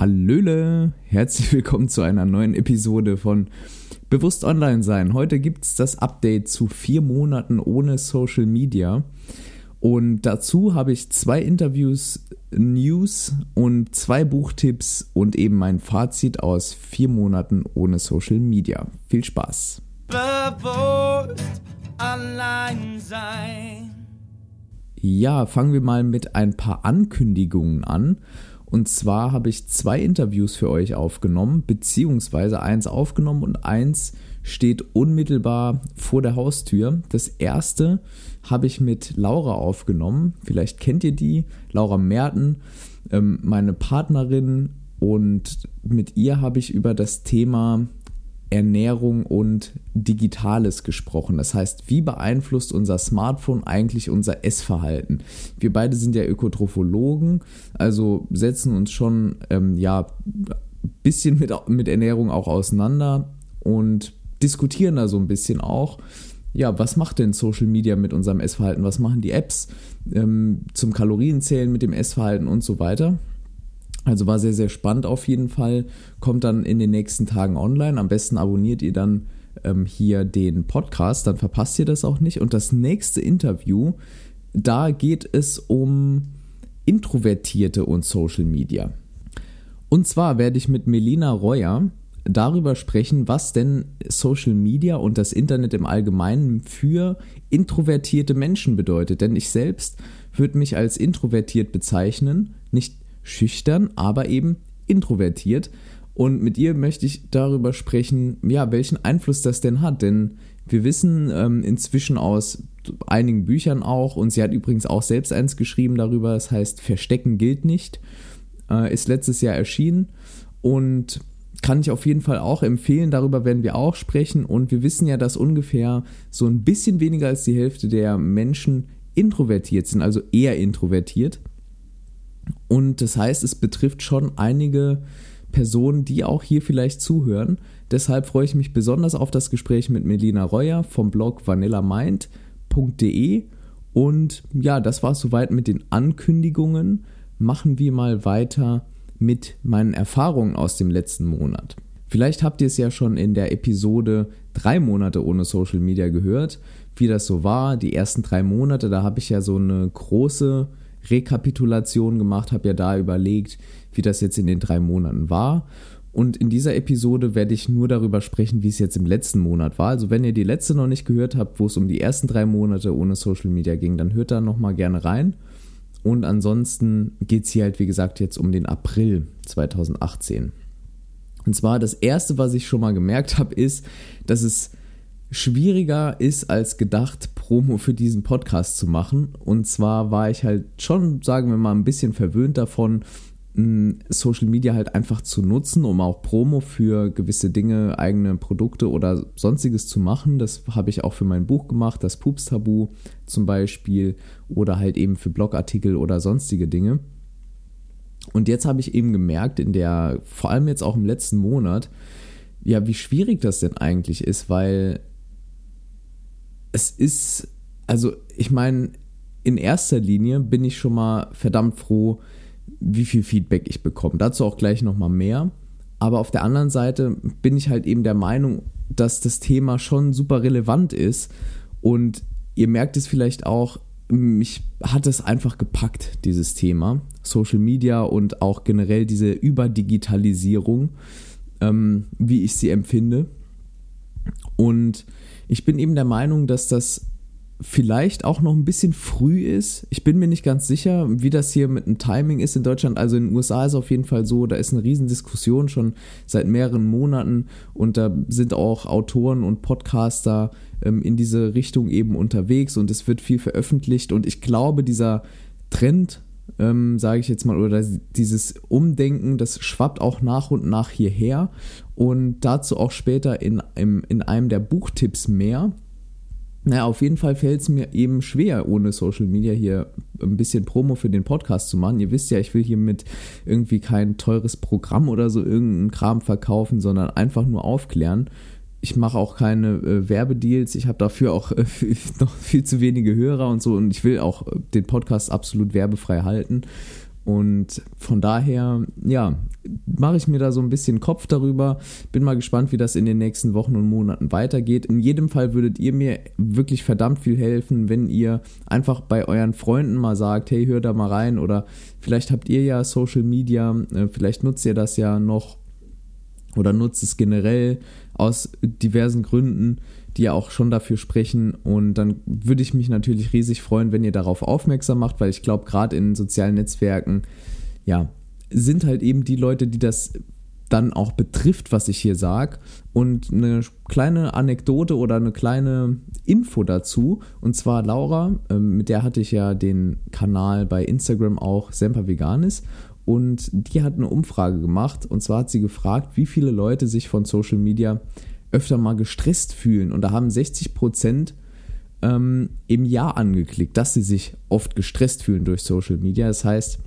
Hallöle, herzlich willkommen zu einer neuen Episode von Bewusst Online sein. Heute gibt es das Update zu vier Monaten ohne Social Media. Und dazu habe ich zwei Interviews, News und zwei Buchtipps und eben mein Fazit aus vier Monaten ohne Social Media. Viel Spaß. Bewusst allein sein. Ja, fangen wir mal mit ein paar Ankündigungen an. Und zwar habe ich zwei Interviews für euch aufgenommen, beziehungsweise eins aufgenommen und eins steht unmittelbar vor der Haustür. Das erste habe ich mit Laura aufgenommen. Vielleicht kennt ihr die, Laura Merten, ähm, meine Partnerin. Und mit ihr habe ich über das Thema Ernährung und Digitales gesprochen. Das heißt, wie beeinflusst unser Smartphone eigentlich unser Essverhalten? Wir beide sind ja Ökotrophologen, also setzen uns schon ähm, ja bisschen mit, mit Ernährung auch auseinander und diskutieren da so ein bisschen auch. Ja, was macht denn Social Media mit unserem Essverhalten? Was machen die Apps ähm, zum Kalorienzählen mit dem Essverhalten und so weiter? Also war sehr, sehr spannend auf jeden Fall. Kommt dann in den nächsten Tagen online. Am besten abonniert ihr dann ähm, hier den Podcast, dann verpasst ihr das auch nicht. Und das nächste Interview, da geht es um Introvertierte und Social Media. Und zwar werde ich mit Melina Reuer darüber sprechen, was denn Social Media und das Internet im Allgemeinen für introvertierte Menschen bedeutet. Denn ich selbst würde mich als introvertiert bezeichnen, nicht schüchtern, aber eben introvertiert. Und mit ihr möchte ich darüber sprechen, ja, welchen Einfluss das denn hat. Denn wir wissen ähm, inzwischen aus einigen Büchern auch, und sie hat übrigens auch selbst eins geschrieben darüber, das heißt Verstecken gilt nicht, äh, ist letztes Jahr erschienen und kann ich auf jeden Fall auch empfehlen, darüber werden wir auch sprechen. Und wir wissen ja, dass ungefähr so ein bisschen weniger als die Hälfte der Menschen introvertiert sind, also eher introvertiert. Und das heißt, es betrifft schon einige Personen, die auch hier vielleicht zuhören. Deshalb freue ich mich besonders auf das Gespräch mit Melina Reuer vom Blog vanillamind.de. Und ja, das war es soweit mit den Ankündigungen. Machen wir mal weiter mit meinen Erfahrungen aus dem letzten Monat. Vielleicht habt ihr es ja schon in der Episode drei Monate ohne Social Media gehört, wie das so war. Die ersten drei Monate, da habe ich ja so eine große Rekapitulation gemacht, habe ja da überlegt, wie das jetzt in den drei Monaten war. Und in dieser Episode werde ich nur darüber sprechen, wie es jetzt im letzten Monat war. Also wenn ihr die letzte noch nicht gehört habt, wo es um die ersten drei Monate ohne Social Media ging, dann hört da nochmal gerne rein. Und ansonsten geht es hier halt, wie gesagt, jetzt um den April 2018. Und zwar das Erste, was ich schon mal gemerkt habe, ist, dass es schwieriger ist als gedacht, Promo für diesen Podcast zu machen. Und zwar war ich halt schon, sagen wir mal, ein bisschen verwöhnt davon, Social Media halt einfach zu nutzen, um auch Promo für gewisse Dinge, eigene Produkte oder sonstiges zu machen. Das habe ich auch für mein Buch gemacht, das Pups-Tabu zum Beispiel, oder halt eben für Blogartikel oder sonstige Dinge. Und jetzt habe ich eben gemerkt, in der, vor allem jetzt auch im letzten Monat, ja, wie schwierig das denn eigentlich ist, weil es ist, also ich meine, in erster Linie bin ich schon mal verdammt froh, wie viel Feedback ich bekomme. Dazu auch gleich nochmal mehr. Aber auf der anderen Seite bin ich halt eben der Meinung, dass das Thema schon super relevant ist. Und ihr merkt es vielleicht auch, mich hat es einfach gepackt, dieses Thema. Social Media und auch generell diese Überdigitalisierung, ähm, wie ich sie empfinde. Und ich bin eben der Meinung, dass das vielleicht auch noch ein bisschen früh ist. Ich bin mir nicht ganz sicher, wie das hier mit dem Timing ist in Deutschland. Also in den USA ist es auf jeden Fall so, da ist eine Riesendiskussion schon seit mehreren Monaten und da sind auch Autoren und Podcaster ähm, in diese Richtung eben unterwegs und es wird viel veröffentlicht und ich glaube, dieser Trend, ähm, sage ich jetzt mal, oder dieses Umdenken, das schwappt auch nach und nach hierher und dazu auch später in, in, in einem der Buchtipps mehr. Naja, auf jeden Fall fällt es mir eben schwer, ohne Social Media hier ein bisschen Promo für den Podcast zu machen. Ihr wisst ja, ich will hier mit irgendwie kein teures Programm oder so irgendeinen Kram verkaufen, sondern einfach nur aufklären. Ich mache auch keine äh, Werbedeals. Ich habe dafür auch äh, noch viel zu wenige Hörer und so. Und ich will auch den Podcast absolut werbefrei halten. Und von daher, ja, mache ich mir da so ein bisschen Kopf darüber. Bin mal gespannt, wie das in den nächsten Wochen und Monaten weitergeht. In jedem Fall würdet ihr mir wirklich verdammt viel helfen, wenn ihr einfach bei euren Freunden mal sagt, hey, hör da mal rein oder vielleicht habt ihr ja Social Media, äh, vielleicht nutzt ihr das ja noch oder nutzt es generell aus diversen Gründen, die ja auch schon dafür sprechen. Und dann würde ich mich natürlich riesig freuen, wenn ihr darauf aufmerksam macht, weil ich glaube, gerade in sozialen Netzwerken, ja, sind halt eben die Leute, die das dann auch betrifft, was ich hier sage. Und eine kleine Anekdote oder eine kleine Info dazu. Und zwar Laura, ähm, mit der hatte ich ja den Kanal bei Instagram auch Semper Veganis. Und die hat eine Umfrage gemacht. Und zwar hat sie gefragt, wie viele Leute sich von Social Media öfter mal gestresst fühlen. Und da haben 60 Prozent ähm, im Jahr angeklickt, dass sie sich oft gestresst fühlen durch Social Media. Das heißt,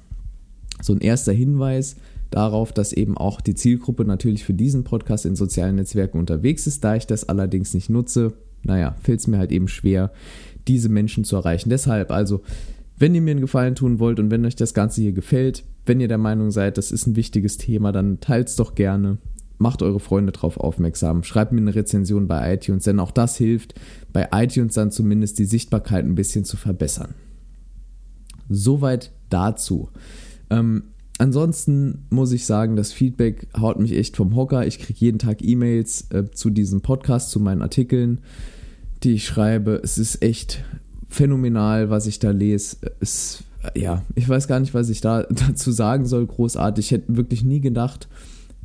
so ein erster Hinweis darauf, dass eben auch die Zielgruppe natürlich für diesen Podcast in sozialen Netzwerken unterwegs ist. Da ich das allerdings nicht nutze, naja, fällt es mir halt eben schwer, diese Menschen zu erreichen. Deshalb also, wenn ihr mir einen Gefallen tun wollt und wenn euch das Ganze hier gefällt, wenn ihr der Meinung seid, das ist ein wichtiges Thema, dann teilt es doch gerne. Macht eure Freunde darauf aufmerksam. Schreibt mir eine Rezension bei iTunes, denn auch das hilft, bei iTunes dann zumindest die Sichtbarkeit ein bisschen zu verbessern. Soweit dazu. Ähm, ansonsten muss ich sagen, das Feedback haut mich echt vom Hocker. Ich kriege jeden Tag E-Mails äh, zu diesem Podcast, zu meinen Artikeln, die ich schreibe. Es ist echt phänomenal, was ich da lese. Es, ja, ich weiß gar nicht, was ich da dazu sagen soll. Großartig. Ich hätte wirklich nie gedacht,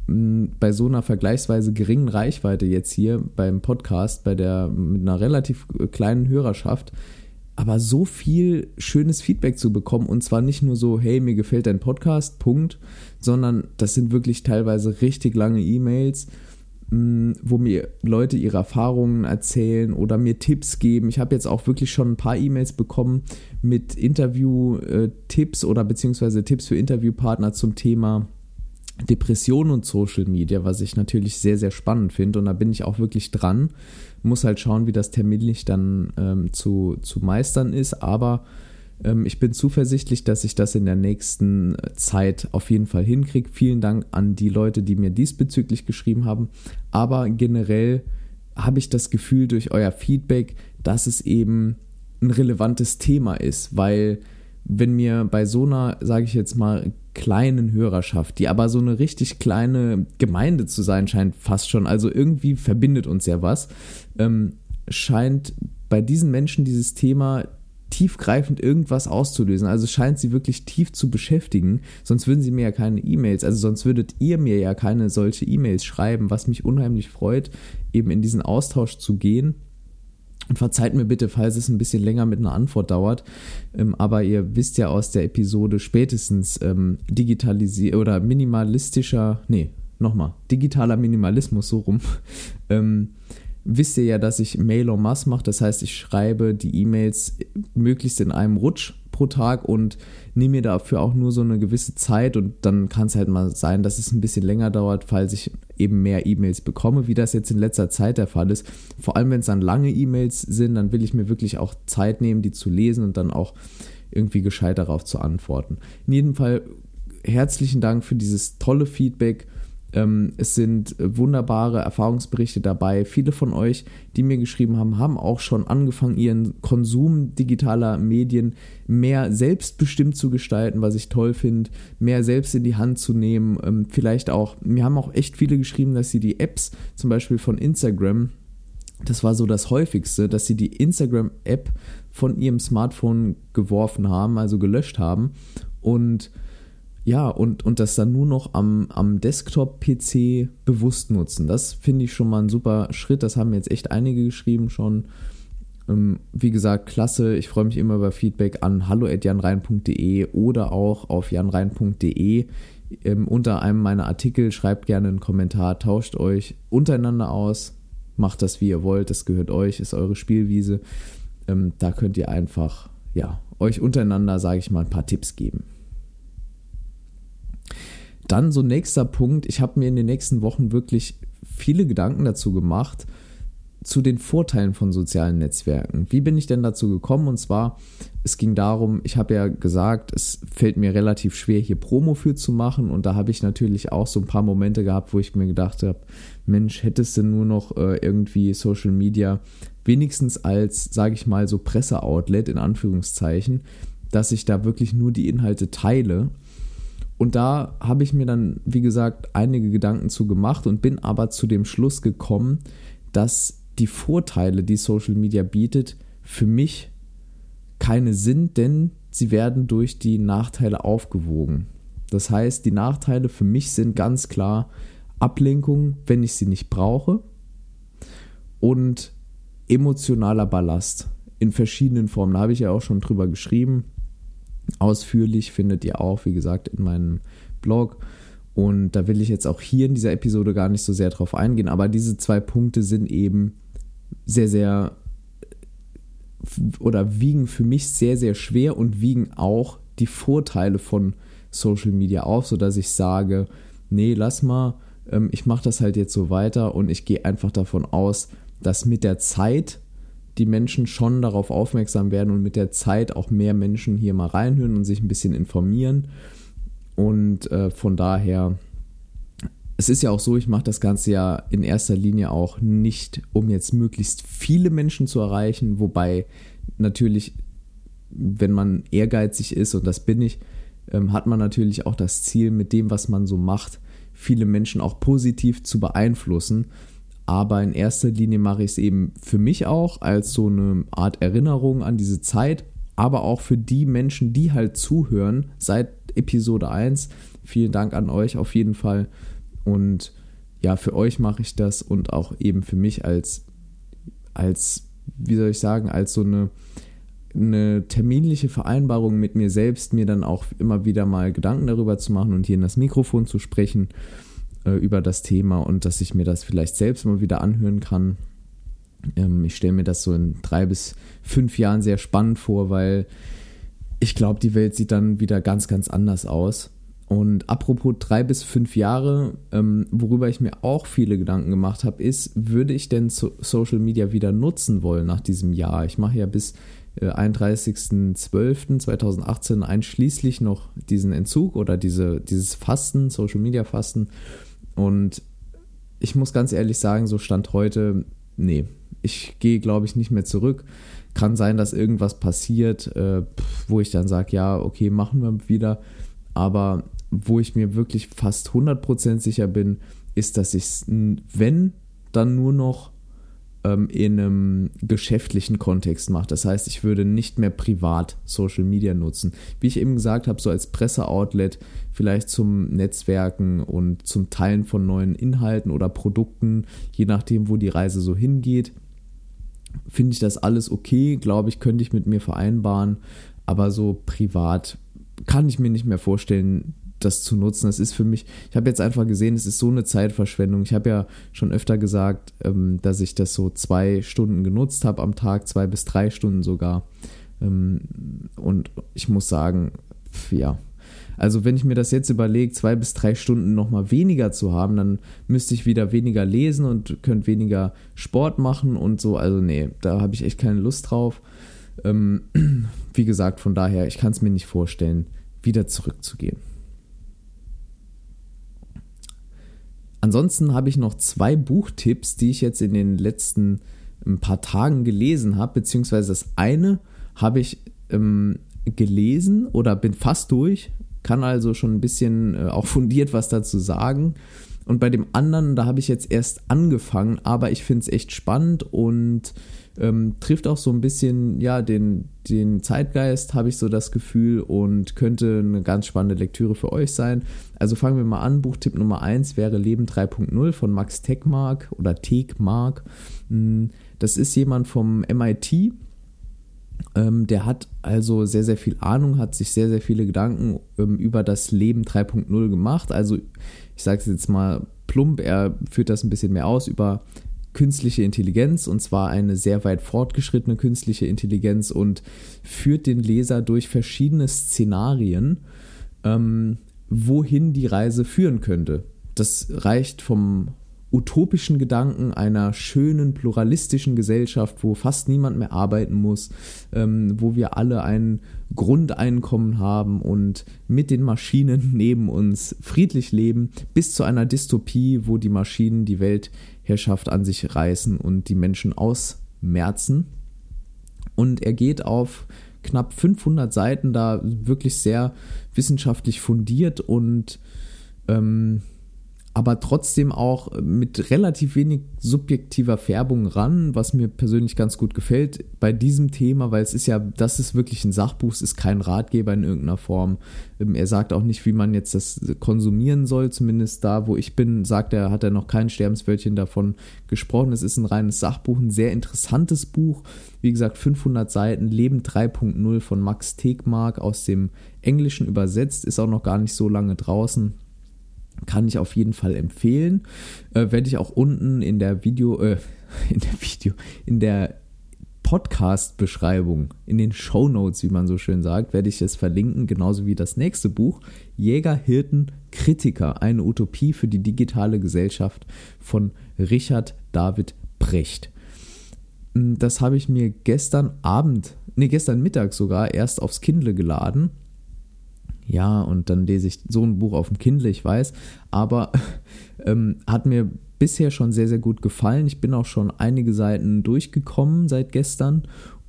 bei so einer vergleichsweise geringen Reichweite jetzt hier beim Podcast, bei der mit einer relativ kleinen Hörerschaft, aber so viel schönes Feedback zu bekommen und zwar nicht nur so, hey, mir gefällt dein Podcast, Punkt, sondern das sind wirklich teilweise richtig lange E-Mails, mm, wo mir Leute ihre Erfahrungen erzählen oder mir Tipps geben. Ich habe jetzt auch wirklich schon ein paar E-Mails bekommen mit Interview-Tipps oder beziehungsweise Tipps für Interviewpartner zum Thema Depression und Social Media, was ich natürlich sehr, sehr spannend finde. Und da bin ich auch wirklich dran. Muss halt schauen, wie das terminlich dann ähm, zu, zu meistern ist. Aber ich bin zuversichtlich, dass ich das in der nächsten Zeit auf jeden Fall hinkriege. Vielen Dank an die Leute, die mir diesbezüglich geschrieben haben. Aber generell habe ich das Gefühl durch euer Feedback, dass es eben ein relevantes Thema ist, weil wenn mir bei so einer, sage ich jetzt mal, kleinen Hörerschaft, die aber so eine richtig kleine Gemeinde zu sein scheint, fast schon, also irgendwie verbindet uns ja was, ähm, scheint bei diesen Menschen dieses Thema tiefgreifend irgendwas auszulösen. Also scheint sie wirklich tief zu beschäftigen. Sonst würden sie mir ja keine E-Mails, also sonst würdet ihr mir ja keine solche E-Mails schreiben, was mich unheimlich freut, eben in diesen Austausch zu gehen und verzeiht mir bitte, falls es ein bisschen länger mit einer Antwort dauert. Ähm, aber ihr wisst ja aus der Episode spätestens ähm, digitalisier oder minimalistischer, nee, nochmal, digitaler Minimalismus, so rum. ähm, wisst ihr ja, dass ich Mail en masse mache. Das heißt, ich schreibe die E-Mails möglichst in einem Rutsch pro Tag und nehme mir dafür auch nur so eine gewisse Zeit und dann kann es halt mal sein, dass es ein bisschen länger dauert, falls ich eben mehr E-Mails bekomme, wie das jetzt in letzter Zeit der Fall ist. Vor allem, wenn es dann lange E-Mails sind, dann will ich mir wirklich auch Zeit nehmen, die zu lesen und dann auch irgendwie gescheit darauf zu antworten. In jedem Fall herzlichen Dank für dieses tolle Feedback ähm, es sind wunderbare Erfahrungsberichte dabei. Viele von euch, die mir geschrieben haben, haben auch schon angefangen, ihren Konsum digitaler Medien mehr selbstbestimmt zu gestalten, was ich toll finde, mehr selbst in die Hand zu nehmen. Ähm, vielleicht auch, mir haben auch echt viele geschrieben, dass sie die Apps zum Beispiel von Instagram, das war so das häufigste, dass sie die Instagram-App von ihrem Smartphone geworfen haben, also gelöscht haben und ja, und, und das dann nur noch am, am Desktop-PC bewusst nutzen. Das finde ich schon mal ein super Schritt. Das haben jetzt echt einige geschrieben schon. Ähm, wie gesagt, klasse. Ich freue mich immer über Feedback an hallo.janrein.de oder auch auf janrein.de. Ähm, unter einem meiner Artikel schreibt gerne einen Kommentar, tauscht euch untereinander aus, macht das wie ihr wollt, das gehört euch, ist eure Spielwiese. Ähm, da könnt ihr einfach, ja, euch untereinander, sage ich mal, ein paar Tipps geben. Dann so nächster Punkt, ich habe mir in den nächsten Wochen wirklich viele Gedanken dazu gemacht, zu den Vorteilen von sozialen Netzwerken. Wie bin ich denn dazu gekommen? Und zwar, es ging darum, ich habe ja gesagt, es fällt mir relativ schwer, hier Promo für zu machen. Und da habe ich natürlich auch so ein paar Momente gehabt, wo ich mir gedacht habe, Mensch, hättest du nur noch äh, irgendwie Social Media wenigstens als, sage ich mal, so Presseoutlet in Anführungszeichen, dass ich da wirklich nur die Inhalte teile. Und da habe ich mir dann, wie gesagt, einige Gedanken zu gemacht und bin aber zu dem Schluss gekommen, dass die Vorteile, die Social Media bietet, für mich keine sind, denn sie werden durch die Nachteile aufgewogen. Das heißt, die Nachteile für mich sind ganz klar Ablenkung, wenn ich sie nicht brauche und emotionaler Ballast in verschiedenen Formen. Da habe ich ja auch schon drüber geschrieben. Ausführlich findet ihr auch, wie gesagt, in meinem Blog. Und da will ich jetzt auch hier in dieser Episode gar nicht so sehr drauf eingehen, aber diese zwei Punkte sind eben sehr, sehr oder wiegen für mich sehr, sehr schwer und wiegen auch die Vorteile von Social Media auf, sodass ich sage, nee, lass mal, ähm, ich mache das halt jetzt so weiter und ich gehe einfach davon aus, dass mit der Zeit die Menschen schon darauf aufmerksam werden und mit der Zeit auch mehr Menschen hier mal reinhören und sich ein bisschen informieren. Und äh, von daher, es ist ja auch so, ich mache das Ganze ja in erster Linie auch nicht, um jetzt möglichst viele Menschen zu erreichen, wobei natürlich, wenn man ehrgeizig ist, und das bin ich, ähm, hat man natürlich auch das Ziel, mit dem, was man so macht, viele Menschen auch positiv zu beeinflussen. Aber in erster Linie mache ich es eben für mich auch als so eine Art Erinnerung an diese Zeit, aber auch für die Menschen, die halt zuhören seit Episode 1. Vielen Dank an euch auf jeden Fall. Und ja, für euch mache ich das und auch eben für mich als, als, wie soll ich sagen, als so eine, eine terminliche Vereinbarung mit mir selbst, mir dann auch immer wieder mal Gedanken darüber zu machen und hier in das Mikrofon zu sprechen äh, über das Thema und dass ich mir das vielleicht selbst mal wieder anhören kann. Ähm, ich stelle mir das so in drei bis fünf Jahren sehr spannend vor, weil ich glaube, die Welt sieht dann wieder ganz, ganz anders aus. Und apropos drei bis fünf Jahre, ähm, worüber ich mir auch viele Gedanken gemacht habe, ist, würde ich denn so Social Media wieder nutzen wollen nach diesem Jahr? Ich mache ja bis äh, 31.12.2018 einschließlich noch diesen Entzug oder diese, dieses Fasten, Social Media Fasten. Und ich muss ganz ehrlich sagen, so Stand heute, nee, ich gehe, glaube ich, nicht mehr zurück. Kann sein, dass irgendwas passiert, äh, wo ich dann sage, ja, okay, machen wir wieder. Aber wo ich mir wirklich fast 100% sicher bin, ist, dass ich es, wenn, dann nur noch ähm, in einem geschäftlichen Kontext macht. Das heißt, ich würde nicht mehr privat Social Media nutzen. Wie ich eben gesagt habe, so als Presseoutlet, vielleicht zum Netzwerken und zum Teilen von neuen Inhalten oder Produkten, je nachdem, wo die Reise so hingeht. Finde ich das alles okay, glaube ich, könnte ich mit mir vereinbaren, aber so privat kann ich mir nicht mehr vorstellen, das zu nutzen. Das ist für mich, ich habe jetzt einfach gesehen, es ist so eine Zeitverschwendung. Ich habe ja schon öfter gesagt, ähm, dass ich das so zwei Stunden genutzt habe am Tag, zwei bis drei Stunden sogar. Ähm, und ich muss sagen, ja. Also wenn ich mir das jetzt überlege, zwei bis drei Stunden nochmal weniger zu haben, dann müsste ich wieder weniger lesen und könnte weniger Sport machen und so. Also nee, da habe ich echt keine Lust drauf. Ähm, wie gesagt, von daher, ich kann es mir nicht vorstellen, wieder zurückzugehen. Ansonsten habe ich noch zwei Buchtipps, die ich jetzt in den letzten ein paar Tagen gelesen habe, beziehungsweise das eine habe ich ähm, gelesen oder bin fast durch, kann also schon ein bisschen äh, auch fundiert was dazu sagen. Und bei dem anderen, da habe ich jetzt erst angefangen, aber ich finde es echt spannend und ähm, trifft auch so ein bisschen, ja, den, den Zeitgeist, habe ich so das Gefühl, und könnte eine ganz spannende Lektüre für euch sein. Also fangen wir mal an. Buchtipp Nummer 1 wäre Leben 3.0 von Max Tegmark oder Tegmark. Hm, das ist jemand vom MIT. Ähm, der hat also sehr, sehr viel Ahnung, hat sich sehr, sehr viele Gedanken ähm, über das Leben 3.0 gemacht. Also, ich sage es jetzt mal plump, er führt das ein bisschen mehr aus über künstliche Intelligenz und zwar eine sehr weit fortgeschrittene künstliche Intelligenz und führt den Leser durch verschiedene Szenarien, ähm, wohin die Reise führen könnte. Das reicht vom utopischen Gedanken einer schönen, pluralistischen Gesellschaft, wo fast niemand mehr arbeiten muss, ähm, wo wir alle ein Grundeinkommen haben und mit den Maschinen neben uns friedlich leben, bis zu einer Dystopie, wo die Maschinen die Weltherrschaft an sich reißen und die Menschen ausmerzen. Und er geht auf knapp 500 Seiten da wirklich sehr wissenschaftlich fundiert und ähm, aber trotzdem auch mit relativ wenig subjektiver Färbung ran, was mir persönlich ganz gut gefällt bei diesem Thema, weil es ist ja, das ist wirklich ein Sachbuch, es ist kein Ratgeber in irgendeiner Form. Ähm, er sagt auch nicht, wie man jetzt das konsumieren soll, zumindest da, wo ich bin, sagt er, hat er noch kein Sterbenswörtchen davon gesprochen. Es ist ein reines Sachbuch, ein sehr interessantes Buch. Wie gesagt, 500 Seiten, Leben 3.0 von Max Tegmark aus dem Englischen übersetzt, ist auch noch gar nicht so lange draußen kann ich auf jeden Fall empfehlen. Äh, Werde ich auch unten in der Video, äh, in der Video, in der Podcast-Beschreibung, in den Show Notes, wie man so schön sagt, werde ich es verlinken, genauso wie das nächste Buch, Jäger, Hirten, Kritiker, eine Utopie für die digitale Gesellschaft von Richard David Brecht. Hm, das habe ich mir gestern Abend, nee, gestern Mittag sogar erst aufs Kindle geladen ja, und dann lese ich so ein Buch auf dem Kindle, ich weiß, aber ähm, hat mir bisher schon sehr, sehr gut gefallen. Ich bin auch schon einige Seiten durchgekommen seit gestern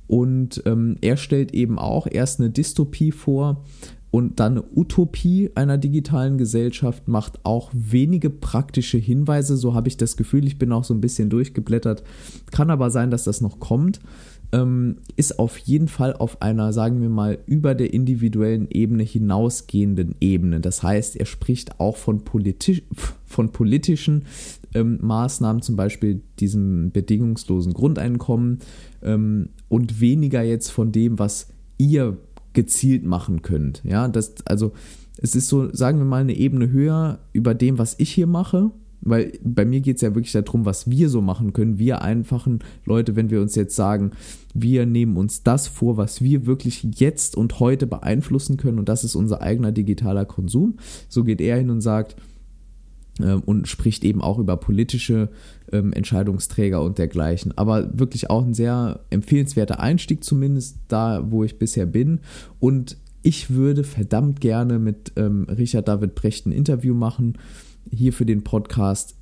und ähm, er stellt eben auch erst eine Dystopie vor und dann eine Utopie einer digitalen Gesellschaft, macht auch wenige praktische Hinweise, so habe ich das Gefühl, ich bin auch so ein bisschen durchgeblättert. Kann aber sein, dass das noch kommt ähm, ist auf jeden Fall auf einer, sagen wir mal, über der individuellen Ebene hinausgehenden Ebene. Das heißt, er spricht auch von, politi von politischen ähm, Maßnahmen, zum Beispiel diesem bedingungslosen Grundeinkommen ähm, und weniger jetzt von dem, was ihr gezielt machen könnt. Ja, das, also es ist so, sagen wir mal, eine Ebene höher über dem, was ich hier mache weil bei mir geht es ja wirklich darum, was wir so machen können. Wir einfachen Leute, wenn wir uns jetzt sagen, wir nehmen uns das vor, was wir wirklich jetzt und heute beeinflussen können und das ist unser eigener digitaler Konsum. So geht er hin und sagt, äh, und spricht eben auch über politische ähm, Entscheidungsträger und dergleichen. Aber wirklich auch ein sehr empfehlenswerter Einstieg, zumindest da, wo ich bisher bin. Und ich würde verdammt gerne mit ähm, Richard David Brecht ein Interview machen hier für den Podcast.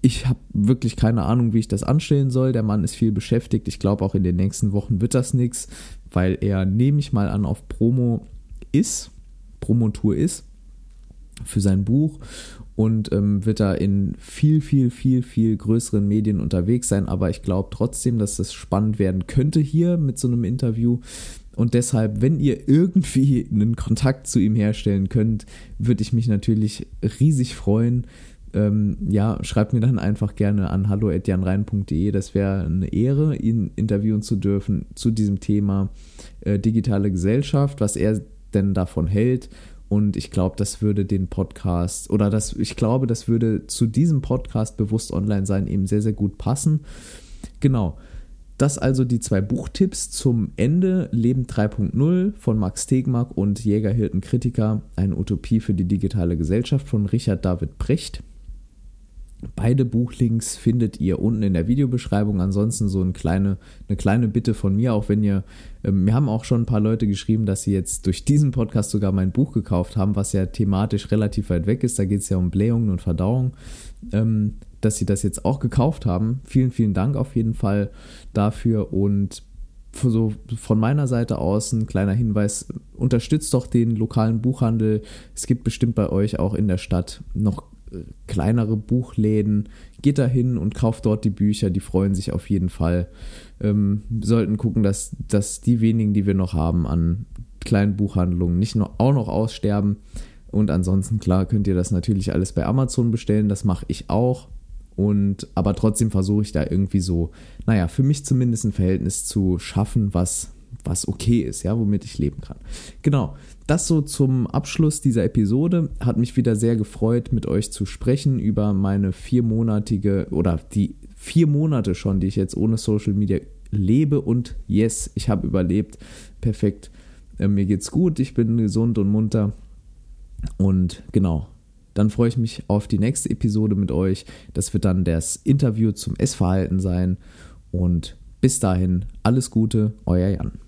Ich habe wirklich keine Ahnung, wie ich das anstellen soll. Der Mann ist viel beschäftigt. Ich glaube, auch in den nächsten Wochen wird das nichts, weil er, nehme ich mal an, auf Promo ist, Promotour ist für sein Buch und ähm, wird da in viel, viel, viel, viel größeren Medien unterwegs sein. Aber ich glaube trotzdem, dass das spannend werden könnte hier mit so einem Interview. Und deshalb, wenn ihr irgendwie einen Kontakt zu ihm herstellen könnt, würde ich mich natürlich riesig freuen. Ähm, ja, schreibt mir dann einfach gerne an hallo.janrein.de. Das wäre eine Ehre, ihn interviewen zu dürfen zu diesem Thema äh, digitale Gesellschaft, was er denn davon hält. Und ich glaube, das würde den Podcast oder das, ich glaube, das würde zu diesem Podcast bewusst online sein eben sehr, sehr gut passen. Genau. Das also die zwei Buchtipps zum Ende. Leben 3.0 von Max Tegmark und Jägerhirten Kritiker, eine Utopie für die digitale Gesellschaft von Richard David Brecht. Beide Buchlinks findet ihr unten in der Videobeschreibung. Ansonsten so eine kleine, eine kleine Bitte von mir, auch wenn ihr, äh, mir haben auch schon ein paar Leute geschrieben, dass sie jetzt durch diesen Podcast sogar mein Buch gekauft haben, was ja thematisch relativ weit weg ist. Da geht es ja um Blähungen und Verdauung. Ähm, dass sie das jetzt auch gekauft haben. Vielen, vielen Dank auf jeden Fall dafür und so von meiner Seite aus ein kleiner Hinweis, unterstützt doch den lokalen Buchhandel. Es gibt bestimmt bei euch auch in der Stadt noch äh, kleinere Buchläden. Geht da hin und kauft dort die Bücher, die freuen sich auf jeden Fall. Ähm, sollten gucken, dass, dass die wenigen, die wir noch haben an kleinen Buchhandlungen, nicht noch, auch noch aussterben. Und ansonsten, klar, könnt ihr das natürlich alles bei Amazon bestellen. Das mache ich auch. Und aber trotzdem versuche ich da irgendwie so, naja, für mich zumindest ein Verhältnis zu schaffen, was, was okay ist, ja, womit ich leben kann. Genau, das so zum Abschluss dieser Episode. Hat mich wieder sehr gefreut, mit euch zu sprechen über meine viermonatige oder die vier Monate schon, die ich jetzt ohne Social Media lebe. Und yes, ich habe überlebt. Perfekt. Äh, mir geht's gut, ich bin gesund und munter. Und genau, dann freue ich mich auf die nächste Episode mit euch. Das wird dann das Interview zum Essverhalten sein. Und bis dahin, alles Gute, euer Jan.